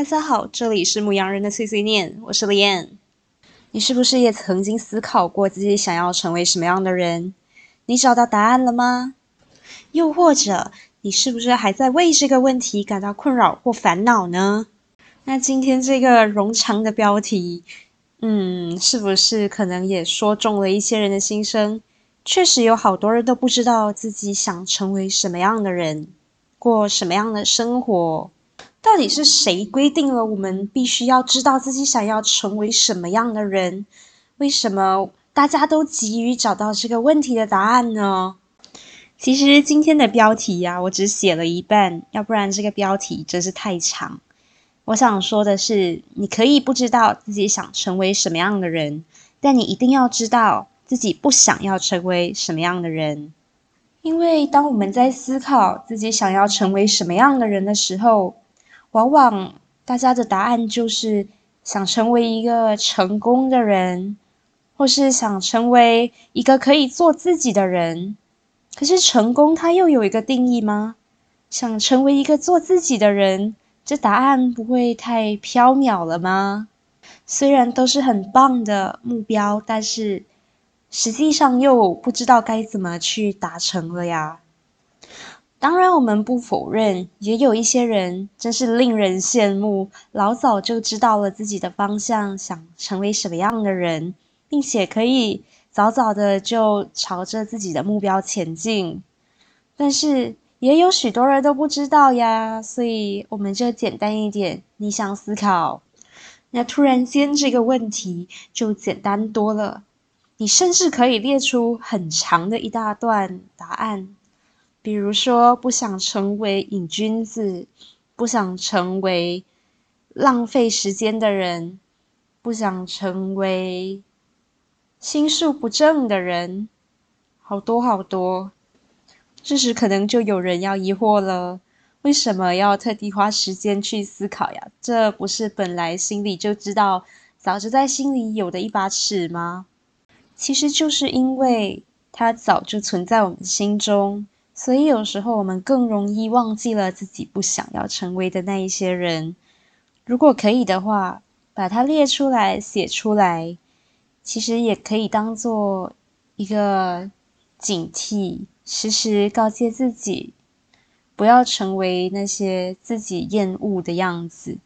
大家好，这里是牧羊人的碎碎念，我是李燕。你是不是也曾经思考过自己想要成为什么样的人？你找到答案了吗？又或者，你是不是还在为这个问题感到困扰或烦恼呢？那今天这个冗长的标题，嗯，是不是可能也说中了一些人的心声？确实有好多人都不知道自己想成为什么样的人，过什么样的生活。到底是谁规定了我们必须要知道自己想要成为什么样的人？为什么大家都急于找到这个问题的答案呢？其实今天的标题呀，我只写了一半，要不然这个标题真是太长。我想说的是，你可以不知道自己想成为什么样的人，但你一定要知道自己不想要成为什么样的人。因为当我们在思考自己想要成为什么样的人的时候，往往大家的答案就是想成为一个成功的人，或是想成为一个可以做自己的人。可是成功它又有一个定义吗？想成为一个做自己的人，这答案不会太缥缈了吗？虽然都是很棒的目标，但是实际上又不知道该怎么去达成了呀。当然，我们不否认，也有一些人真是令人羡慕，老早就知道了自己的方向，想成为什么样的人，并且可以早早的就朝着自己的目标前进。但是，也有许多人都不知道呀，所以我们就简单一点，逆向思考。那突然间这个问题就简单多了，你甚至可以列出很长的一大段答案。比如说，不想成为瘾君子，不想成为浪费时间的人，不想成为心术不正的人，好多好多。这时可能就有人要疑惑了：为什么要特地花时间去思考呀？这不是本来心里就知道，早就在心里有的一把尺吗？其实就是因为它早就存在我们心中。所以有时候我们更容易忘记了自己不想要成为的那一些人。如果可以的话，把它列出来、写出来，其实也可以当做一个警惕，时时告诫自己，不要成为那些自己厌恶的样子。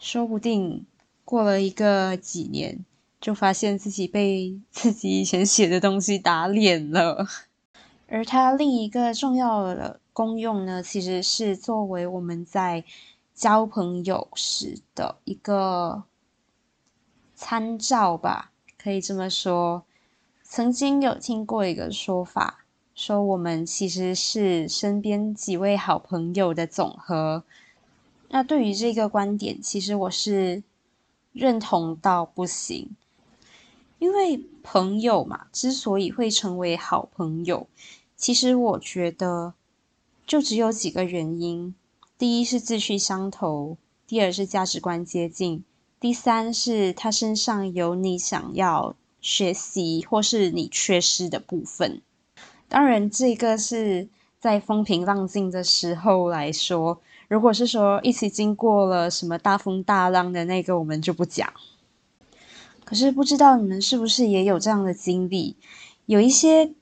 说不定过了一个几年，就发现自己被自己以前写的东西打脸了。而它另一个重要的功用呢，其实是作为我们在交朋友时的一个参照吧，可以这么说。曾经有听过一个说法，说我们其实是身边几位好朋友的总和。那对于这个观点，其实我是认同到不行。因为朋友嘛，之所以会成为好朋友，其实我觉得就只有几个原因：第一是志趣相投，第二是价值观接近，第三是他身上有你想要学习或是你缺失的部分。当然，这个是在风平浪静的时候来说，如果是说一起经过了什么大风大浪的那个，我们就不讲。可是不知道你们是不是也有这样的经历？有一些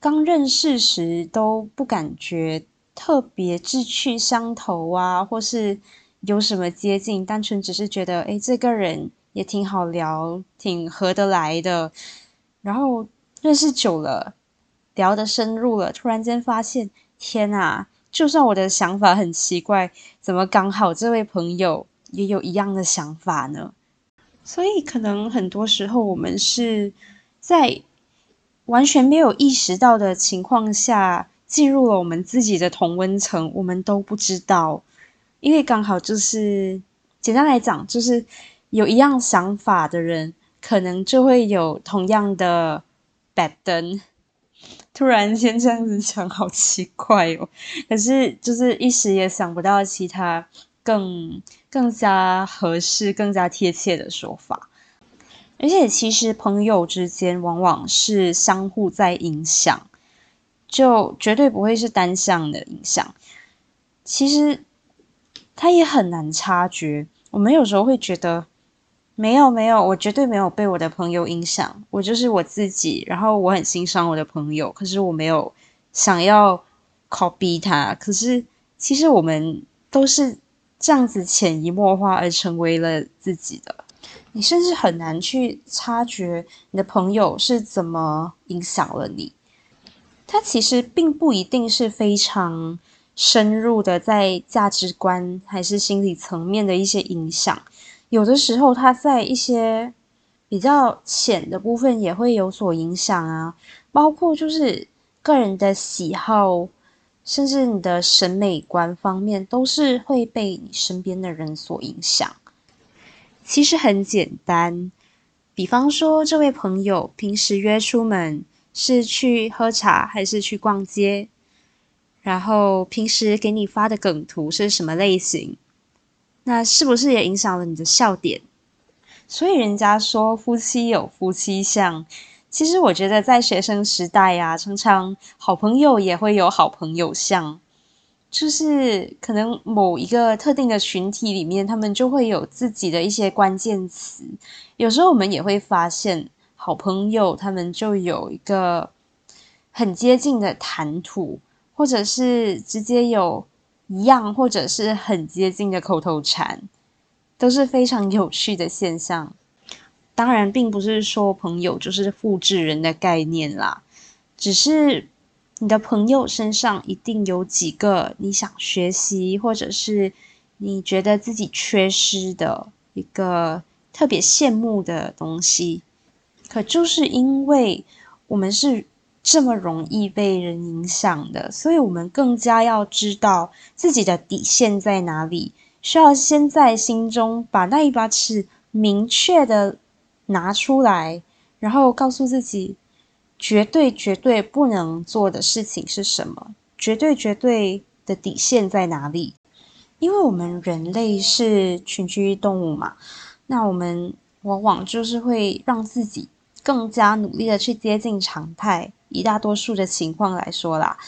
刚认识时都不感觉特别志趣相投啊，或是有什么接近，单纯只是觉得哎，这个人也挺好聊，挺合得来的。然后认识久了，聊得深入了，突然间发现，天啊！就算我的想法很奇怪，怎么刚好这位朋友也有一样的想法呢？所以，可能很多时候我们是在完全没有意识到的情况下进入了我们自己的同温层，我们都不知道。因为刚好就是，简单来讲，就是有一样想法的人，可能就会有同样的白灯。突然间这样子讲，好奇怪哦。可是，就是一时也想不到其他。更更加合适、更加贴切的说法，而且其实朋友之间往往是相互在影响，就绝对不会是单向的影响。其实他也很难察觉。我们有时候会觉得，没有没有，我绝对没有被我的朋友影响，我就是我自己。然后我很欣赏我的朋友，可是我没有想要 copy 他。可是其实我们都是这样子潜移默化而成为了自己的。你甚至很难去察觉你的朋友是怎么影响了你。他其实并不一定是非常深入的，在价值观还是心理层面的一些影响。有的时候，他在一些比较浅的部分也会有所影响啊，包括就是个人的喜好，甚至你的审美观方面，都是会被你身边的人所影响。其实很简单，比方说，这位朋友平时约出门。是去喝茶还是去逛街？然后平时给你发的梗图是什么类型？那是不是也影响了你的笑点？所以人家说夫妻有夫妻相，其实我觉得在学生时代呀，常常好朋友也会有好朋友相，就是可能某一个特定的群体里面，他们就会有自己的一些关键词。有时候我们也会发现。好朋友，他们就有一个很接近的谈吐，或者是直接有一样，或者是很接近的口头禅，都是非常有趣的现象。当然，并不是说朋友就是复制人的概念啦，只是你的朋友身上一定有几个你想学习，或者是你觉得自己缺失的一个特别羡慕的东西。可就是因为我们是这么容易被人影响的，所以我们更加要知道自己的底线在哪里，需要先在心中把那一把尺明确的拿出来，然后告诉自己绝对绝对不能做的事情是什么，绝对绝对的底线在哪里。因为我们人类是群居动物嘛，那我们往往就是会让自己。更加努力的去接近常态，以大多数的情况来说啦。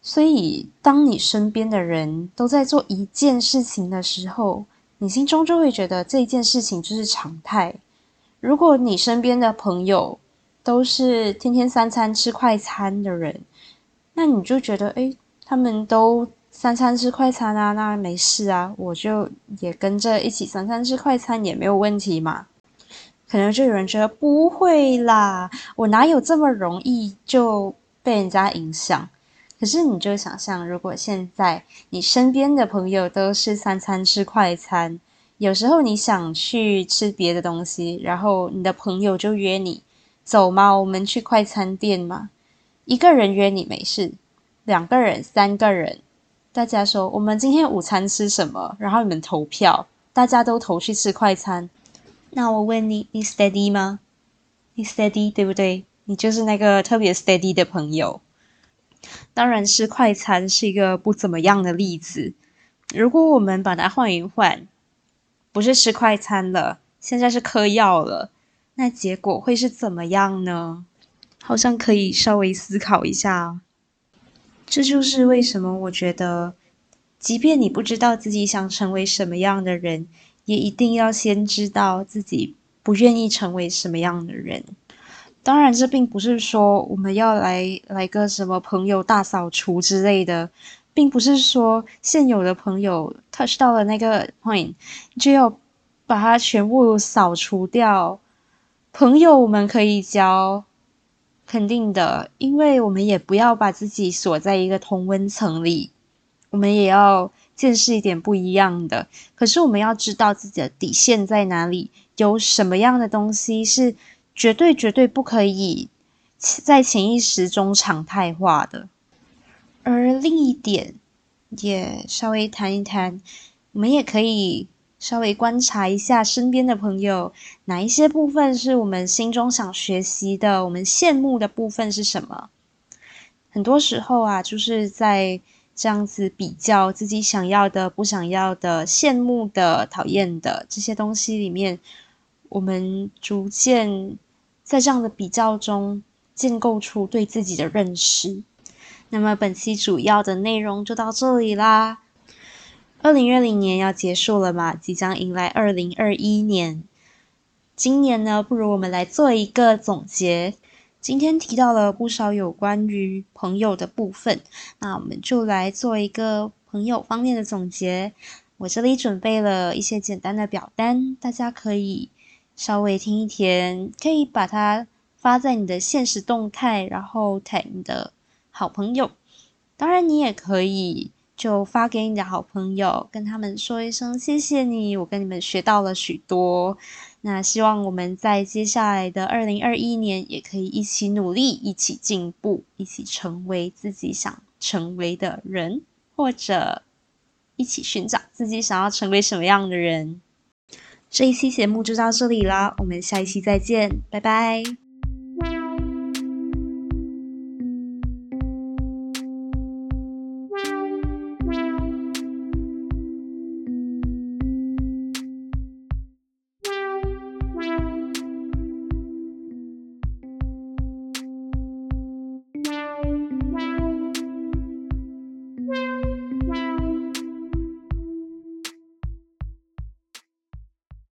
所以，当你身边的人都在做一件事情的时候，你心中就会觉得这件事情就是常态。如果你身边的朋友都是天天三餐吃快餐的人，那你就觉得，哎，他们都三餐吃快餐啊，那没事啊，我就也跟着一起三餐吃快餐也没有问题嘛。可能就有人觉得不会啦，我哪有这么容易就被人家影响？可是你就想象，如果现在你身边的朋友都是三餐吃快餐，有时候你想去吃别的东西，然后你的朋友就约你走吗？我们去快餐店嘛。一个人约你没事，两个人、三个人，大家说我们今天午餐吃什么？然后你们投票，大家都投去吃快餐。那我问你，你 steady 吗？你 steady 对不对？你就是那个特别 steady 的朋友。当然，吃快餐是一个不怎么样的例子。如果我们把它换一换，不是吃快餐了，现在是嗑药了，那结果会是怎么样呢？好像可以稍微思考一下。这就是为什么我觉得，即便你不知道自己想成为什么样的人。也一定要先知道自己不愿意成为什么样的人。当然，这并不是说我们要来来个什么朋友大扫除之类的，并不是说现有的朋友 touch 到了那个 point 就要把它全部扫除掉。朋友我们可以交，肯定的，因为我们也不要把自己锁在一个同温层里，我们也要。见识一点不一样的，可是我们要知道自己的底线在哪里，有什么样的东西是绝对绝对不可以在潜意识中常态化的。而另一点也稍微谈一谈，我们也可以稍微观察一下身边的朋友，哪一些部分是我们心中想学习的，我们羡慕的部分是什么？很多时候啊，就是在。这样子比较自己想要的、不想要的、羡慕的、讨厌的这些东西里面，我们逐渐在这样的比较中建构出对自己的认识。那么本期主要的内容就到这里啦。二零二零年要结束了嘛，即将迎来二零二一年。今年呢，不如我们来做一个总结。今天提到了不少有关于朋友的部分，那我们就来做一个朋友方面的总结。我这里准备了一些简单的表单，大家可以稍微听一听，可以把它发在你的现实动态，然后 ta 你的好朋友。当然，你也可以。就发给你的好朋友，跟他们说一声谢谢你，我跟你们学到了许多。那希望我们在接下来的二零二一年，也可以一起努力，一起进步，一起成为自己想成为的人，或者一起寻找自己想要成为什么样的人。这一期节目就到这里啦，我们下一期再见，拜拜。